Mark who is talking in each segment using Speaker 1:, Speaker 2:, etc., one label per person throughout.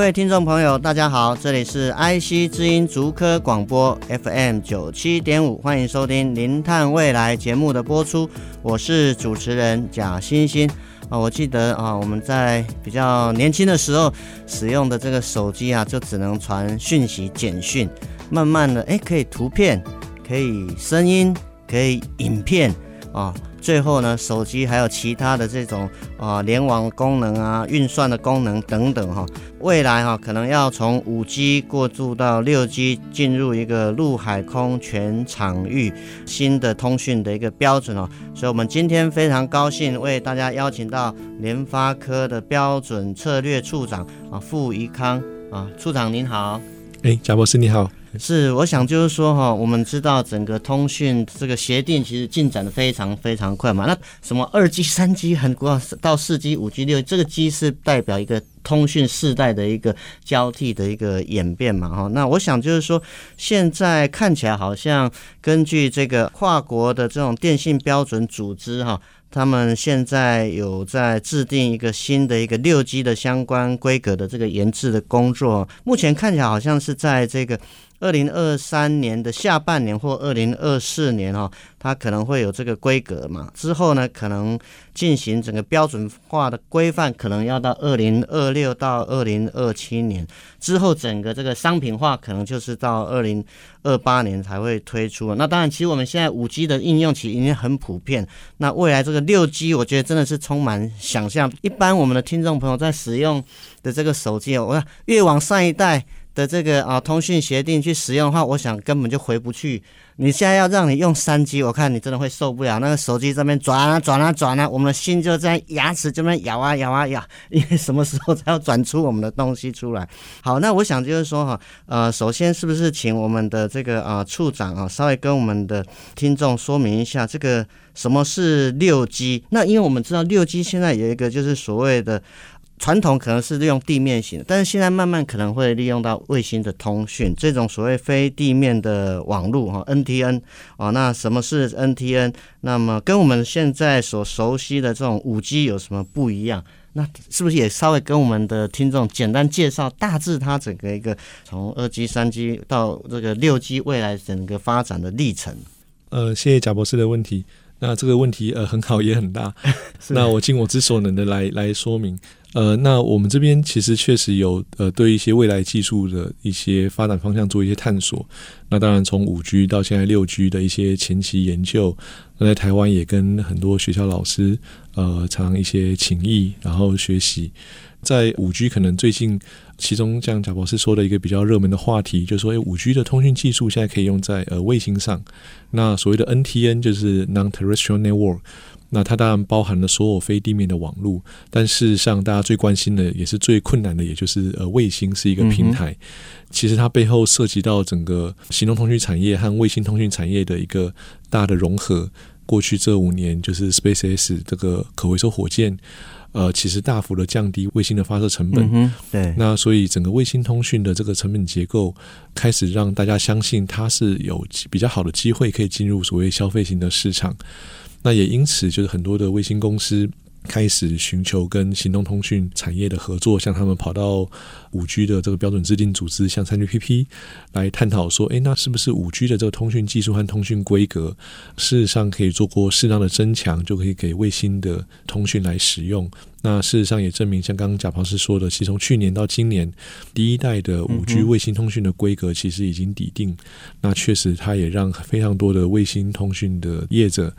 Speaker 1: 各位听众朋友，大家好，这里是 IC 之音竹科广播 FM 九七点五，欢迎收听《零碳未来》节目的播出，我是主持人贾欣欣啊。我记得啊，我们在比较年轻的时候使用的这个手机啊，就只能传讯息、简讯，慢慢的，哎，可以图片，可以声音，可以影片啊。最后呢，手机还有其他的这种啊联网功能啊、运算的功能等等哈，未来哈可能要从五 G 过渡到六 G，进入一个陆海空全场域新的通讯的一个标准哦。所以，我们今天非常高兴为大家邀请到联发科的标准策略处长啊傅怡康。啊处长您好，
Speaker 2: 哎贾博士你好。
Speaker 1: 是，我想就是说哈，我们知道整个通讯这个协定其实进展的非常非常快嘛。那什么二 G、三 G 很快到四 G、五 G、六，这个 G 是代表一个通讯世代的一个交替的一个演变嘛哈。那我想就是说，现在看起来好像根据这个跨国的这种电信标准组织哈。他们现在有在制定一个新的一个六 G 的相关规格的这个研制的工作，目前看起来好像是在这个二零二三年的下半年或二零二四年哈，它可能会有这个规格嘛。之后呢，可能进行整个标准化的规范，可能要到二零二六到二零二七年之后，整个这个商品化可能就是到二零二八年才会推出。那当然，其实我们现在五 G 的应用其实已经很普遍。那未来这个六 G，我觉得真的是充满想象。一般我们的听众朋友在使用的这个手机，我看越往上一代的这个啊通讯协定去使用的话，我想根本就回不去。你现在要让你用三 G，我看你真的会受不了。那个手机这边转啊转啊转啊，我们的心就在牙齿这边咬啊咬啊咬，因为什么时候才要转出我们的东西出来？好，那我想就是说哈，呃，首先是不是请我们的这个啊处长啊，稍微跟我们的听众说明一下这个什么是六 G？那因为我们知道六 G 现在有一个就是所谓的。传统可能是利用地面型，但是现在慢慢可能会利用到卫星的通讯，这种所谓非地面的网络哈，NTN 啊，那什么是 NTN？那么跟我们现在所熟悉的这种五 G 有什么不一样？那是不是也稍微跟我们的听众简单介绍大致它整个一个从二 G、三 G 到这个六 G 未来整个发展的历程？
Speaker 2: 呃，谢谢贾博士的问题。那这个问题呃很好，也很大。那我尽我之所能的来来说明。呃，那我们这边其实确实有呃对一些未来技术的一些发展方向做一些探索。那当然从五 G 到现在六 G 的一些前期研究，那在台湾也跟很多学校老师呃常一些情谊，然后学习。在五 G 可能最近，其中像贾博士说的一个比较热门的话题，就是说五 G 的通讯技术现在可以用在呃卫星上。那所谓的 NTN 就是 Non-Terrestrial Network，那它当然包含了所有非地面的网络，但事实上大家最关心的也是最困难的，也就是呃卫星是一个平台。嗯、其实它背后涉及到整个行动通讯产业和卫星通讯产业的一个大的融合。过去这五年，就是 SpaceX 这个可回收火箭。呃，其实大幅的降低卫星的发射成本，
Speaker 1: 对，
Speaker 2: 那所以整个卫星通讯的这个成本结构开始让大家相信它是有比较好的机会可以进入所谓消费型的市场，那也因此就是很多的卫星公司。开始寻求跟行动通讯产业的合作，像他们跑到五 G 的这个标准制定组织，像 3GPP 来探讨说，诶，那是不是五 G 的这个通讯技术和通讯规格，事实上可以做过适当的增强，就可以给卫星的通讯来使用。那事实上也证明，像刚刚贾博士说的，其实从去年到今年，第一代的五 G 卫星通讯的规格其实已经抵定。那确实，它也让非常多的卫星通讯的业者。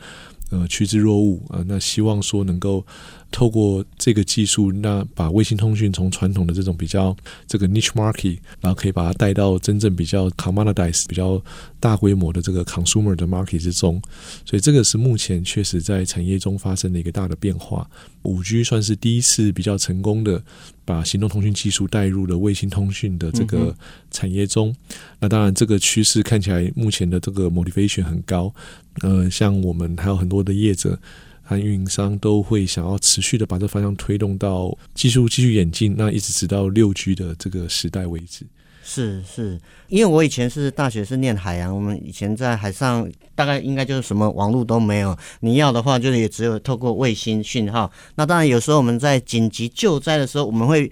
Speaker 2: 呃，趋之若鹜啊、那希望说能够透过这个技术，那把卫星通讯从传统的这种比较这个 niche market，然后可以把它带到真正比较 commoditized、比较大规模的这个 consumer 的 market 之中。所以这个是目前确实在产业中发生的一个大的变化。五 G 算是第一次比较成功的把行动通讯技术带入了卫星通讯的这个产业中。嗯、那当然，这个趋势看起来目前的这个 motivation 很高。呃，像我们还有很多的业者。运营商都会想要持续的把这方向推动到技术继续演进，那一直直到六 G 的这个时代为止。
Speaker 1: 是是，因为我以前是大学是念海洋，我们以前在海上大概应该就是什么网络都没有，你要的话就是也只有透过卫星讯号。那当然有时候我们在紧急救灾的时候，我们会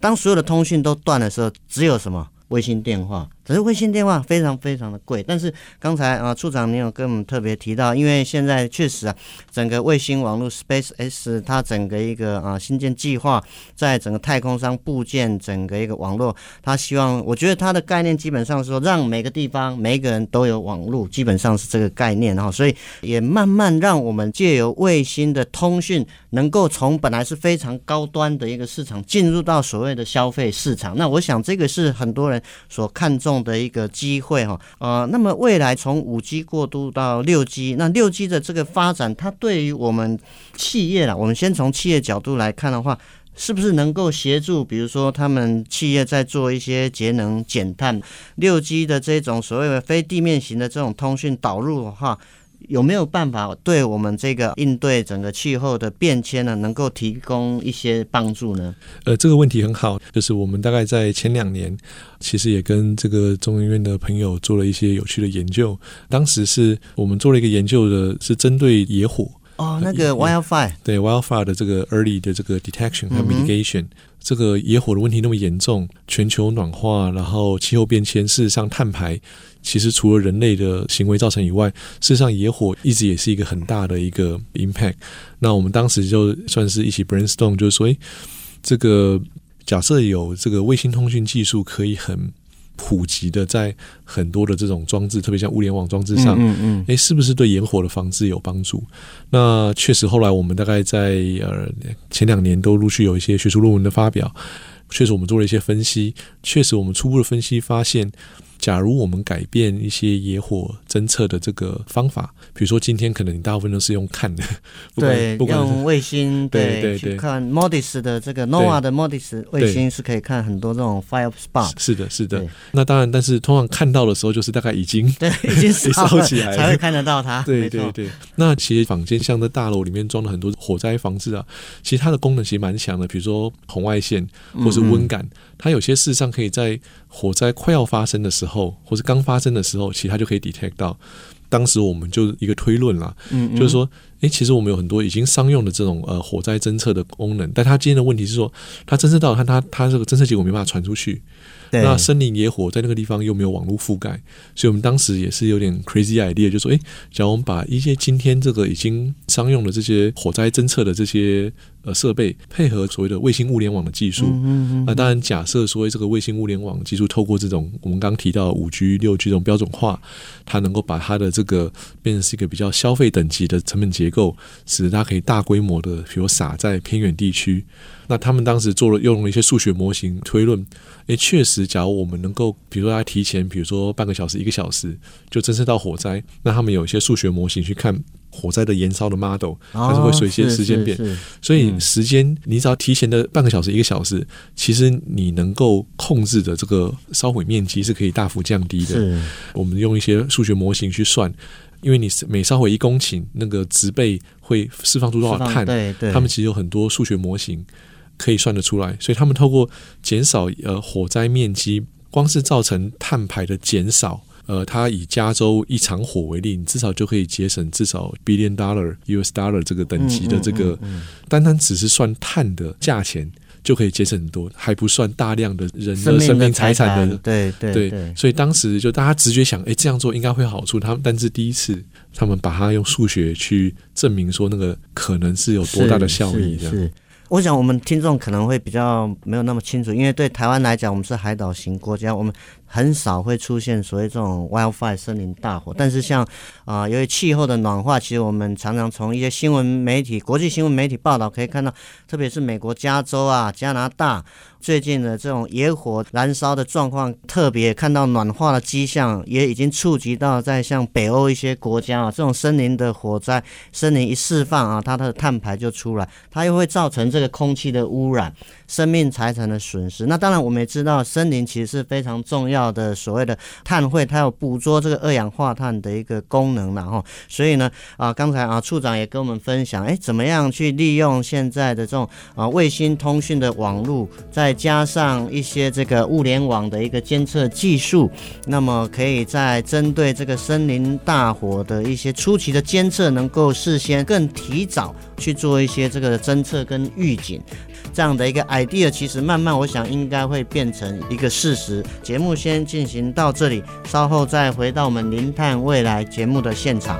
Speaker 1: 当所有的通讯都断的时候，只有什么？卫星电话，只是卫星电话非常非常的贵。但是刚才啊，处长您有跟我们特别提到，因为现在确实啊，整个卫星网络 SpaceX 它整个一个啊新建计划，在整个太空上部件整个一个网络，它希望，我觉得它的概念基本上是说，让每个地方每个人都有网络，基本上是这个概念哈。所以也慢慢让我们借由卫星的通讯，能够从本来是非常高端的一个市场，进入到所谓的消费市场。那我想这个是很多人。所看重的一个机会哈，呃，那么未来从五 G 过渡到六 G，那六 G 的这个发展，它对于我们企业啦，我们先从企业角度来看的话，是不是能够协助，比如说他们企业在做一些节能减碳，六 G 的这种所谓的非地面型的这种通讯导入的话？有没有办法对我们这个应对整个气候的变迁呢，能够提供一些帮助呢？
Speaker 2: 呃，这个问题很好，就是我们大概在前两年，其实也跟这个中研院的朋友做了一些有趣的研究。当时是我们做了一个研究的，是针对野火
Speaker 1: 哦，那个 wildfire，
Speaker 2: 对 wildfire 的这个 early 的这个 detection 和 mitigation。嗯这个野火的问题那么严重，全球暖化，然后气候变迁，事实上碳排其实除了人类的行为造成以外，事实上野火一直也是一个很大的一个 impact。那我们当时就算是一起 brainstorm，就是说，诶，这个假设有这个卫星通讯技术可以很。普及的，在很多的这种装置，特别像物联网装置上，嗯嗯，诶，是不是对野火的防治有帮助？那确实，后来我们大概在呃前两年都陆续有一些学术论文的发表，确实我们做了一些分析，确实我们初步的分析发现。假如我们改变一些野火侦测的这个方法，比如说今天可能你大部分都是用看的，
Speaker 1: 对，
Speaker 2: 不管
Speaker 1: 用卫星，
Speaker 2: 对对
Speaker 1: 对，看 MODIS 的这个 NOAA 的 MODIS 卫星是可以看很多这种 fire spot，
Speaker 2: 是的，是的。那当然，但是通常看到的时候，就是大概已经
Speaker 1: 对 已经烧
Speaker 2: 起来了，
Speaker 1: 才会看得到它。
Speaker 2: 对对对。那其实坊间像在大楼里面装了很多火灾防治啊，其实它的功能其实蛮强的，比如说红外线或是温感。嗯嗯它有些事实上可以在火灾快要发生的时候，或是刚发生的时候，其实它就可以 detect 到。当时我们就一个推论啦，嗯嗯就是说，诶，其实我们有很多已经商用的这种呃火灾侦测的功能，但它今天的问题是说，它侦测到它它它这个侦测结果没办法传出去。那森林野火在那个地方又没有网络覆盖，所以我们当时也是有点 crazy idea，就说，诶，假如我们把一些今天这个已经商用的这些火灾侦测的这些。呃，设备配合所谓的卫星物联网的技术，那、嗯呃、当然假设说这个卫星物联网技术透过这种我们刚刚提到五 G、六 G 这种标准化，它能够把它的这个变成是一个比较消费等级的成本结构，使得它可以大规模的，比如撒在偏远地区。那他们当时做了用了一些数学模型推论，诶，确实，假如我们能够，比如说他提前，比如说半个小时、一个小时就侦测到火灾，那他们有一些数学模型去看。火灾的燃烧的 model，它是会随些时间变，哦、所以时间你只要提前的半个小时、一个小时，其实你能够控制的这个烧毁面积是可以大幅降低的。我们用一些数学模型去算，因为你每烧毁一公顷，那个植被会释放出多少碳？对对，他们其实有很多数学模型可以算得出来，所以他们透过减少呃火灾面积，光是造成碳排的减少。呃，它以加州一场火为例，你至少就可以节省至少 billion dollar US dollar 这个等级的这个，单单只是算碳的价钱就可以节省很多，还不算大量的人的生命财产的，
Speaker 1: 对对对，
Speaker 2: 对。所以当时就大家直觉想，哎，这样做应该会有好处。他们但是第一次，他们把它用数学去证明说那个可能是有多大的效益是。
Speaker 1: 我想我们听众可能会比较没有那么清楚，因为对台湾来讲，我们是海岛型国家，我们很少会出现所谓这种 wildfire 森林大火。但是像啊、呃，由于气候的暖化，其实我们常常从一些新闻媒体、国际新闻媒体报道可以看到，特别是美国加州啊、加拿大。最近的这种野火燃烧的状况，特别看到暖化的迹象，也已经触及到在像北欧一些国家啊，这种森林的火灾，森林一释放啊，它的碳排就出来，它又会造成这个空气的污染。生命财产的损失，那当然我们也知道，森林其实是非常重要的，所谓的碳汇，它有捕捉这个二氧化碳的一个功能，然后，所以呢，啊，刚才啊处长也跟我们分享，哎，怎么样去利用现在的这种啊卫星通讯的网络，再加上一些这个物联网的一个监测技术，那么可以在针对这个森林大火的一些初期的监测，能够事先更提早去做一些这个侦测跟预警。这样的一个 idea，其实慢慢我想应该会变成一个事实。节目先进行到这里，稍后再回到我们《零碳未来》节目的现场。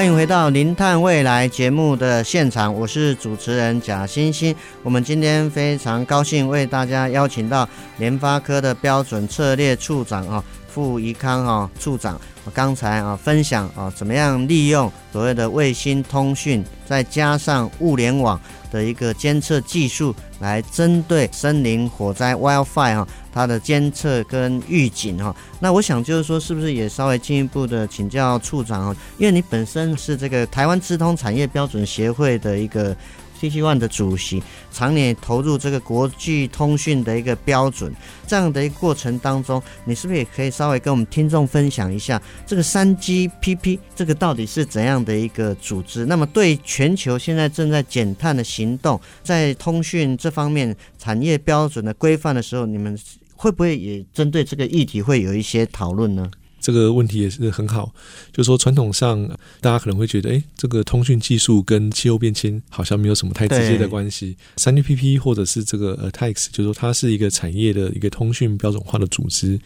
Speaker 1: 欢迎回到《零碳未来》节目的现场，我是主持人贾欣欣。我们今天非常高兴为大家邀请到联发科的标准策略处长啊，傅怡康啊处长。刚才啊分享啊，怎么样利用所谓的卫星通讯，再加上物联网的一个监测技术，来针对森林火灾 wildfire 哈，它的监测跟预警哈。那我想就是说，是不是也稍微进一步的请教处长啊？因为你本身是这个台湾智通产业标准协会的一个。TC1 的主席常年投入这个国际通讯的一个标准，这样的一个过程当中，你是不是也可以稍微跟我们听众分享一下这个 3GPP 这个到底是怎样的一个组织？那么对全球现在正在减碳的行动，在通讯这方面产业标准的规范的时候，你们会不会也针对这个议题会有一些讨论呢？
Speaker 2: 这个问题也是很好，就是说传统上大家可能会觉得，哎，这个通讯技术跟气候变迁好像没有什么太直接的关系。三 GPP 或者是这个呃 TAIEX，就是说它是一个产业的一个通讯标准化的组织。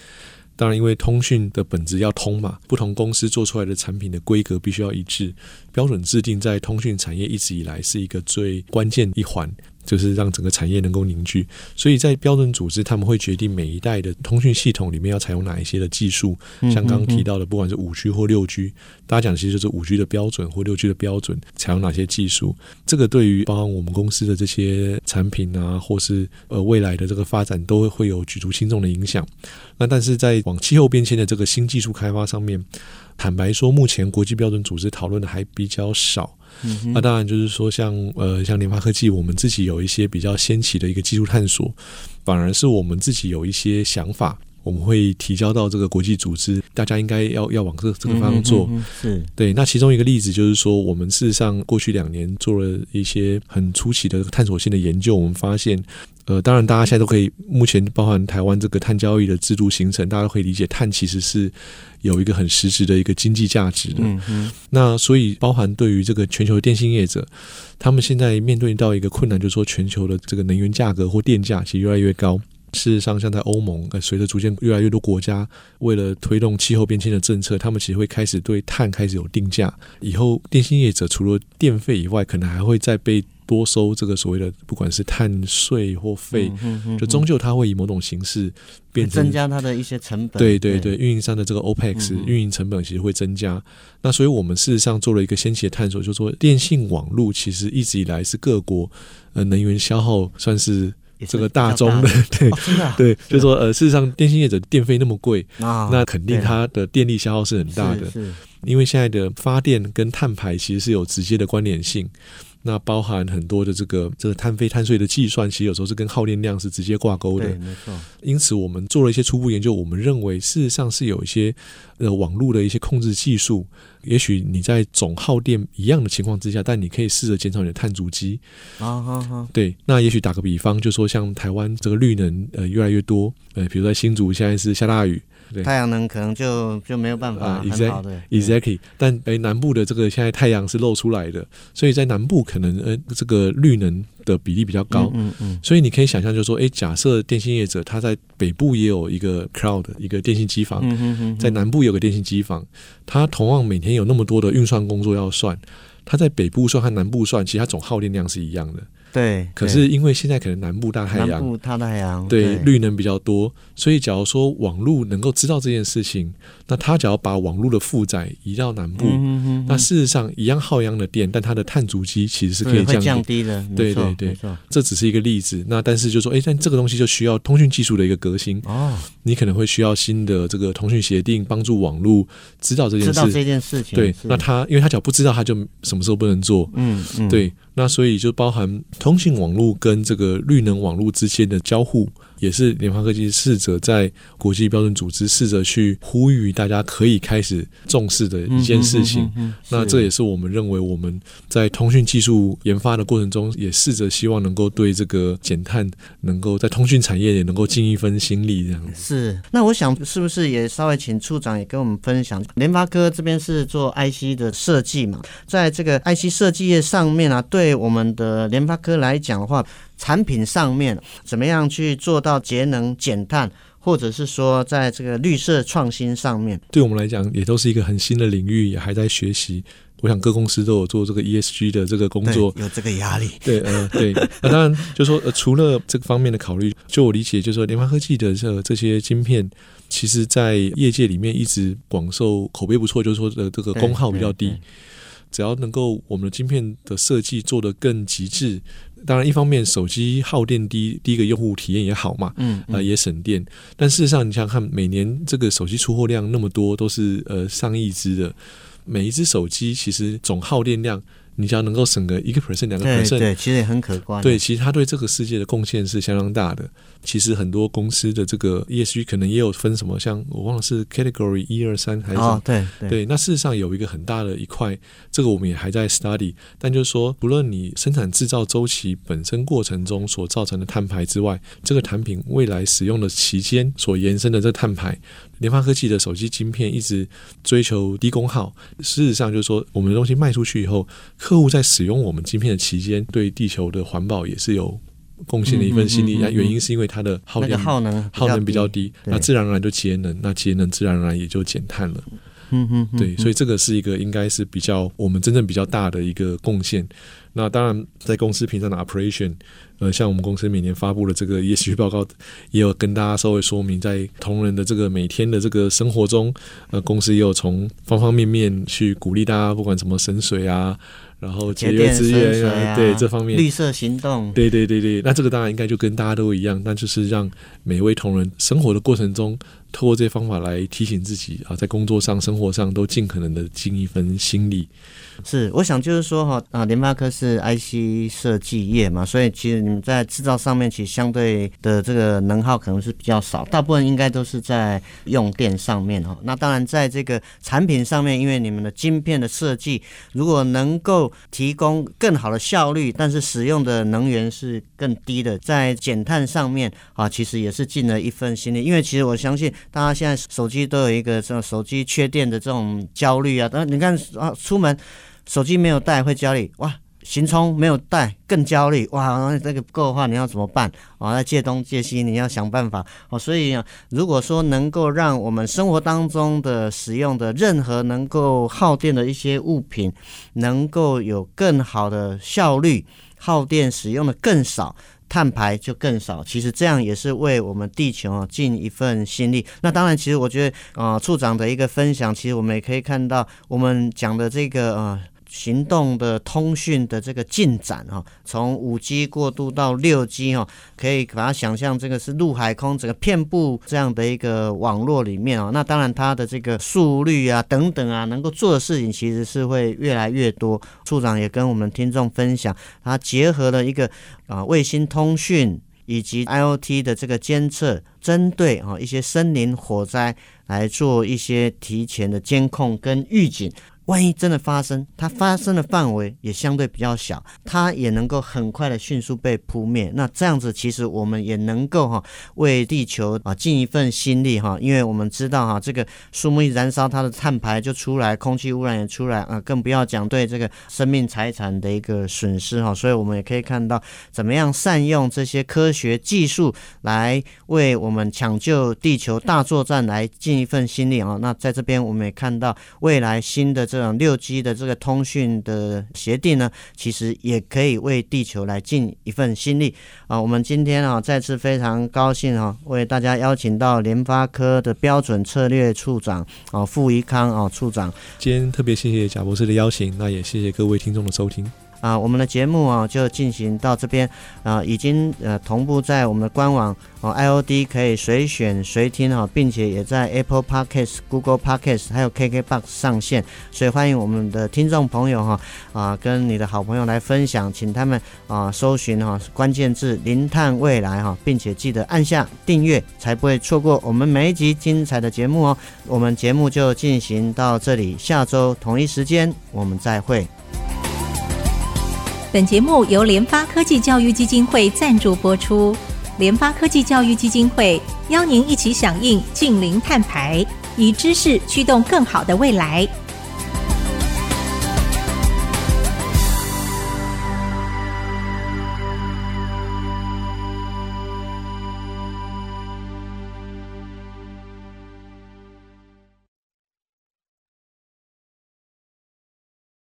Speaker 2: 当然，因为通讯的本质要通嘛，不同公司做出来的产品的规格必须要一致，标准制定在通讯产业一直以来是一个最关键一环。就是让整个产业能够凝聚，所以在标准组织，他们会决定每一代的通讯系统里面要采用哪一些的技术。像刚刚提到的，不管是五 G 或六 G，大家讲其实就是五 G 的标准或六 G 的标准，采用哪些技术。这个对于包含我们公司的这些产品啊，或是呃未来的这个发展，都会会有举足轻重的影响。那但是在往气候变迁的这个新技术开发上面，坦白说，目前国际标准组织讨论的还比较少。嗯、那当然就是说像，呃，像联发科技，我们自己有一些比较先期的一个技术探索，反而是我们自己有一些想法，我们会提交到这个国际组织，大家应该要要往这这个方向做。嗯、是对。那其中一个例子就是说，我们事实上过去两年做了一些很初期的探索性的研究，我们发现。呃，当然，大家现在都可以，目前包含台湾这个碳交易的制度形成，大家都可以理解，碳其实是有一个很实质的一个经济价值的。嗯嗯。那所以，包含对于这个全球的电信业者，他们现在面对到一个困难，就是说全球的这个能源价格或电价其实越来越高。事实上，像在欧盟，呃，随着逐渐越来越多国家为了推动气候变迁的政策，他们其实会开始对碳开始有定价。以后电信业者除了电费以外，可能还会再被。多收这个所谓的不管是碳税或费，就终究它会以某种形式变成
Speaker 1: 增加它的一些成本。
Speaker 2: 对对对，运营商的这个 OPEX 运营成本其实会增加。嗯、那所以我们事实上做了一个先期的探索，就是说电信网络其实一直以来是各国呃能源消耗算是这个大宗的，对、哦、真的、啊、对，就是说呃事实上电信业者电费那么贵，哦、那肯定它的电力消耗是很大的，因为现在的发电跟碳排其实是有直接的关联性。那包含很多的这个这个碳费碳税的计算，其实有时候是跟耗电量是直接挂钩的。
Speaker 1: 没错。
Speaker 2: 因此，我们做了一些初步研究，我们认为事实上是有一些呃网络的一些控制技术，也许你在总耗电一样的情况之下，但你可以试着减少你的碳足迹。
Speaker 1: 啊哈哈。
Speaker 2: 对，那也许打个比方，就说像台湾这个绿能呃越来越多，呃，比如在新竹现在是下大雨。
Speaker 1: 太阳能可能就就没有办法很好的、uh,
Speaker 2: exactly，但诶南部的这个现在太阳是露出来的，所以在南部可能呃这个绿能的比例比较高，
Speaker 1: 嗯嗯，嗯，
Speaker 2: 所以你可以想象就是说，诶假设电信业者他在北部也有一个 cloud 一个电信机房，
Speaker 1: 嗯嗯嗯，
Speaker 2: 在南部有个电信机房，他同样每天有那么多的运算工作要算，他在北部算和南部算，其实它总耗电量是一样的。
Speaker 1: 对，
Speaker 2: 可是因为现在可能南部大太阳，
Speaker 1: 南部大太阳，
Speaker 2: 对，绿能比较多，所以假如说网络能够知道这件事情，那他只要把网络的负载移到南部，那事实上一样耗一样的电，但它的碳足迹其实是可以降低，
Speaker 1: 的。
Speaker 2: 对对对，这只是一个例子。那但是就说，哎，但这个东西就需要通讯技术的一个革新哦，你可能会需要新的这个通讯协定，帮助网络知道这件事，
Speaker 1: 知道这件事情。
Speaker 2: 对，那他因为他只要不知道，他就什么时候不能做。
Speaker 1: 嗯嗯，
Speaker 2: 对。那所以就包含通信网络跟这个绿能网络之间的交互，也是联发科技试着在国际标准组织试着去呼吁大家可以开始重视的一件事情。那这也是我们认为我们在通讯技术研发的过程中，也试着希望能够对这个减碳，能够在通讯产业也能够尽一份心力。这样
Speaker 1: 是。那我想是不是也稍微请处长也跟我们分享，联发科这边是做 IC 的设计嘛，在这个 IC 设计业上面啊，对我们的联发科来讲的话，产品上面怎么样去做到节能减碳，或者是说在这个绿色创新上面，
Speaker 2: 对我们来讲也都是一个很新的领域，也还在学习。我想各公司都有做这个 ESG 的这个工作，
Speaker 1: 有这个压力。
Speaker 2: 对，呃，对。那当然，就说，呃，除了这个方面的考虑，就我理解，就是说，联发科技的这这些晶片，其实在业界里面一直广受口碑不错，就是说呃这个功耗比较低。只要能够我们的晶片的设计做得更极致，当然一方面手机耗电低，第一个用户体验也好嘛，嗯，嗯，呃也省电。但事实上，你想想看，每年这个手机出货量那么多，都是呃上亿只的，每一只手机其实总耗电量。你只要能够省个一个 percent、两个 percent，
Speaker 1: 对，其实也很可观。
Speaker 2: 对，其实他对这个世界的贡献是相当大的。其实很多公司的这个 ESG 可能也有分什么，像我忘了是 category 一二三还是什么？
Speaker 1: 哦，对对，
Speaker 2: 对。那事实上有一个很大的一块，这个我们也还在 study。但就是说，不论你生产制造周期本身过程中所造成的碳排之外，这个产品未来使用的期间所延伸的这个碳排。联发科技的手机晶片一直追求低功耗，事实上就是说，我们的东西卖出去以后，客户在使用我们晶片的期间，对地球的环保也是有贡献的一份心力。那、嗯嗯嗯嗯、原因是因为它的耗电、那个、耗能耗能比较低，那自然而然就节能，那节能自然而然也就减碳了。
Speaker 1: 嗯嗯，
Speaker 2: 对，所以这个是一个应该是比较我们真正比较大的一个贡献。那当然，在公司平常的 operation。呃，像我们公司每年发布的这个 ESG 报告，也有跟大家稍微说明，在同仁的这个每天的这个生活中，呃，公司也有从方方面面去鼓励大家，不管什么省水啊，然后节约资源啊，啊对这方面
Speaker 1: 绿色行动，
Speaker 2: 对对对对，那这个当然应该就跟大家都一样，那就是让每位同仁生活的过程中，透过这些方法来提醒自己啊，在工作上、生活上都尽可能的尽一份心力。
Speaker 1: 是，我想就是说哈啊，联发科是 IC 设计业嘛，所以其实你们在制造上面其实相对的这个能耗可能是比较少，大部分应该都是在用电上面哈。那当然在这个产品上面，因为你们的晶片的设计，如果能够提供更好的效率，但是使用的能源是更低的，在减碳上面啊，其实也是尽了一份心力。因为其实我相信大家现在手机都有一个这种手机缺电的这种焦虑啊，但你看啊，出门。手机没有带会焦虑哇，行充没有带更焦虑哇，这个不够的话你要怎么办啊？要借东借西，你要想办法哦。所以，如果说能够让我们生活当中的使用的任何能够耗电的一些物品，能够有更好的效率，耗电使用的更少，碳排就更少。其实这样也是为我们地球啊尽一份心力。那当然，其实我觉得啊，处长的一个分享，其实我们也可以看到，我们讲的这个啊。行动的通讯的这个进展哈，从五 G 过渡到六 G 哈，可以把它想象这个是陆海空整个遍布这样的一个网络里面哦。那当然它的这个速率啊等等啊，能够做的事情其实是会越来越多。处长也跟我们听众分享，他结合了一个啊卫星通讯以及 IoT 的这个监测，针对啊一些森林火灾来做一些提前的监控跟预警。万一真的发生，它发生的范围也相对比较小，它也能够很快的迅速被扑灭。那这样子，其实我们也能够哈为地球啊尽一份心力哈，因为我们知道哈，这个树木一燃烧，它的碳排就出来，空气污染也出来啊，更不要讲对这个生命财产的一个损失哈。所以我们也可以看到，怎么样善用这些科学技术来为我们抢救地球大作战来尽一份心力啊。那在这边，我们也看到未来新的。这种六 G 的这个通讯的协定呢，其实也可以为地球来尽一份心力啊！我们今天啊，再次非常高兴啊，为大家邀请到联发科的标准策略处长啊，傅怡康啊处长。
Speaker 2: 今天特别谢谢贾博士的邀请，那也谢谢各位听众的收听。
Speaker 1: 啊，我们的节目啊就进行到这边啊，已经呃同步在我们的官网哦，IOD 可以随选随听哈，并且也在 Apple Podcast、Google Podcast 还有 KKBox 上线，所以欢迎我们的听众朋友哈啊，跟你的好朋友来分享，请他们啊搜寻哈关键字“零碳未来”哈，并且记得按下订阅，才不会错过我们每一集精彩的节目哦。我们节目就进行到这里，下周同一时间我们再会。
Speaker 3: 本节目由联发科技教育基金会赞助播出。联发科技教育基金会邀您一起响应近零碳排，以知识驱动更好的未来。